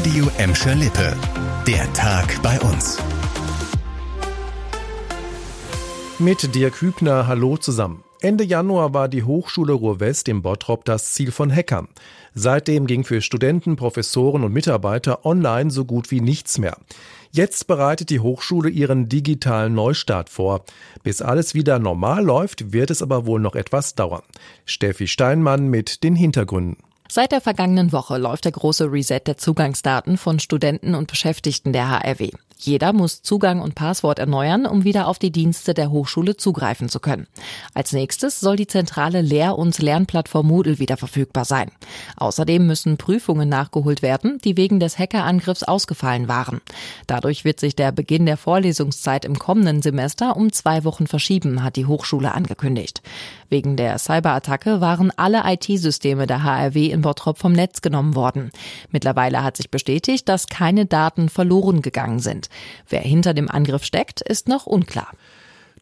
Radio Emscher Lippe. Der Tag bei uns. Mit Dirk Hübner, hallo zusammen. Ende Januar war die Hochschule Ruhr-West im Bottrop das Ziel von Hackern. Seitdem ging für Studenten, Professoren und Mitarbeiter online so gut wie nichts mehr. Jetzt bereitet die Hochschule ihren digitalen Neustart vor. Bis alles wieder normal läuft, wird es aber wohl noch etwas dauern. Steffi Steinmann mit den Hintergründen. Seit der vergangenen Woche läuft der große Reset der Zugangsdaten von Studenten und Beschäftigten der HRW. Jeder muss Zugang und Passwort erneuern, um wieder auf die Dienste der Hochschule zugreifen zu können. Als nächstes soll die zentrale Lehr- und Lernplattform Moodle wieder verfügbar sein. Außerdem müssen Prüfungen nachgeholt werden, die wegen des Hackerangriffs ausgefallen waren. Dadurch wird sich der Beginn der Vorlesungszeit im kommenden Semester um zwei Wochen verschieben, hat die Hochschule angekündigt. Wegen der Cyberattacke waren alle IT-Systeme der HRW in Bottrop vom Netz genommen worden. Mittlerweile hat sich bestätigt, dass keine Daten verloren gegangen sind. Wer hinter dem Angriff steckt, ist noch unklar.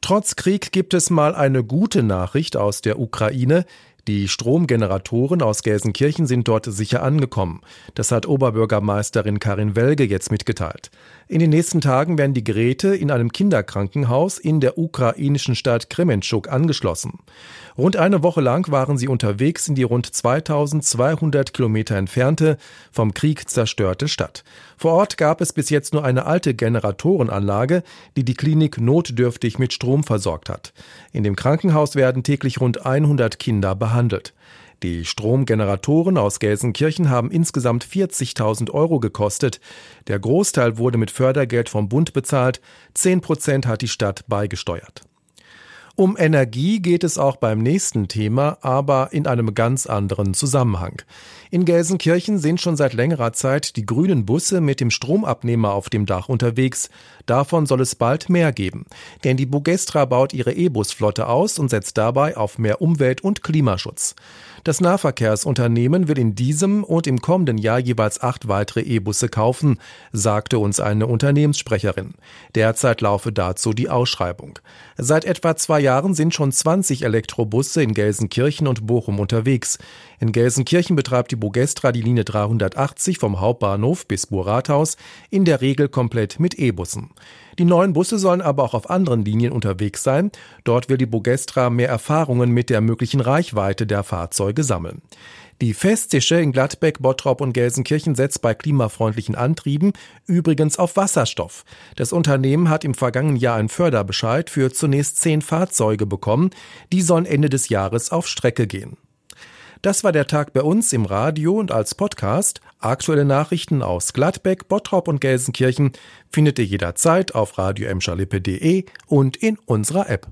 Trotz Krieg gibt es mal eine gute Nachricht aus der Ukraine. Die Stromgeneratoren aus Gelsenkirchen sind dort sicher angekommen. Das hat Oberbürgermeisterin Karin Welge jetzt mitgeteilt. In den nächsten Tagen werden die Geräte in einem Kinderkrankenhaus in der ukrainischen Stadt Kremenchuk angeschlossen. Rund eine Woche lang waren sie unterwegs in die rund 2200 Kilometer entfernte, vom Krieg zerstörte Stadt. Vor Ort gab es bis jetzt nur eine alte Generatorenanlage, die die Klinik notdürftig mit Strom versorgt hat. In dem Krankenhaus werden täglich rund 100 Kinder behandelt. Die Stromgeneratoren aus Gelsenkirchen haben insgesamt 40.000 Euro gekostet. Der Großteil wurde mit Fördergeld vom Bund bezahlt. 10 Prozent hat die Stadt beigesteuert. Um Energie geht es auch beim nächsten Thema, aber in einem ganz anderen Zusammenhang. In Gelsenkirchen sind schon seit längerer Zeit die grünen Busse mit dem Stromabnehmer auf dem Dach unterwegs. Davon soll es bald mehr geben. Denn die Bugestra baut ihre E-Bus-Flotte aus und setzt dabei auf mehr Umwelt- und Klimaschutz. Das Nahverkehrsunternehmen will in diesem und im kommenden Jahr jeweils acht weitere E-Busse kaufen, sagte uns eine Unternehmenssprecherin. Derzeit laufe dazu die Ausschreibung. Seit etwa zwei sind schon 20 Elektrobusse in Gelsenkirchen und Bochum unterwegs. In Gelsenkirchen betreibt die Bogestra die Linie 380 vom Hauptbahnhof bis Burrathaus in der Regel komplett mit E-Bussen. Die neuen Busse sollen aber auch auf anderen Linien unterwegs sein. Dort will die Bogestra mehr Erfahrungen mit der möglichen Reichweite der Fahrzeuge sammeln. Die Festische in Gladbeck, Bottrop und Gelsenkirchen setzt bei klimafreundlichen Antrieben übrigens auf Wasserstoff. Das Unternehmen hat im vergangenen Jahr einen Förderbescheid für zunächst zehn Fahrzeuge bekommen. Die sollen Ende des Jahres auf Strecke gehen. Das war der Tag bei uns im Radio und als Podcast. Aktuelle Nachrichten aus Gladbeck, Bottrop und Gelsenkirchen findet ihr jederzeit auf radio und in unserer App.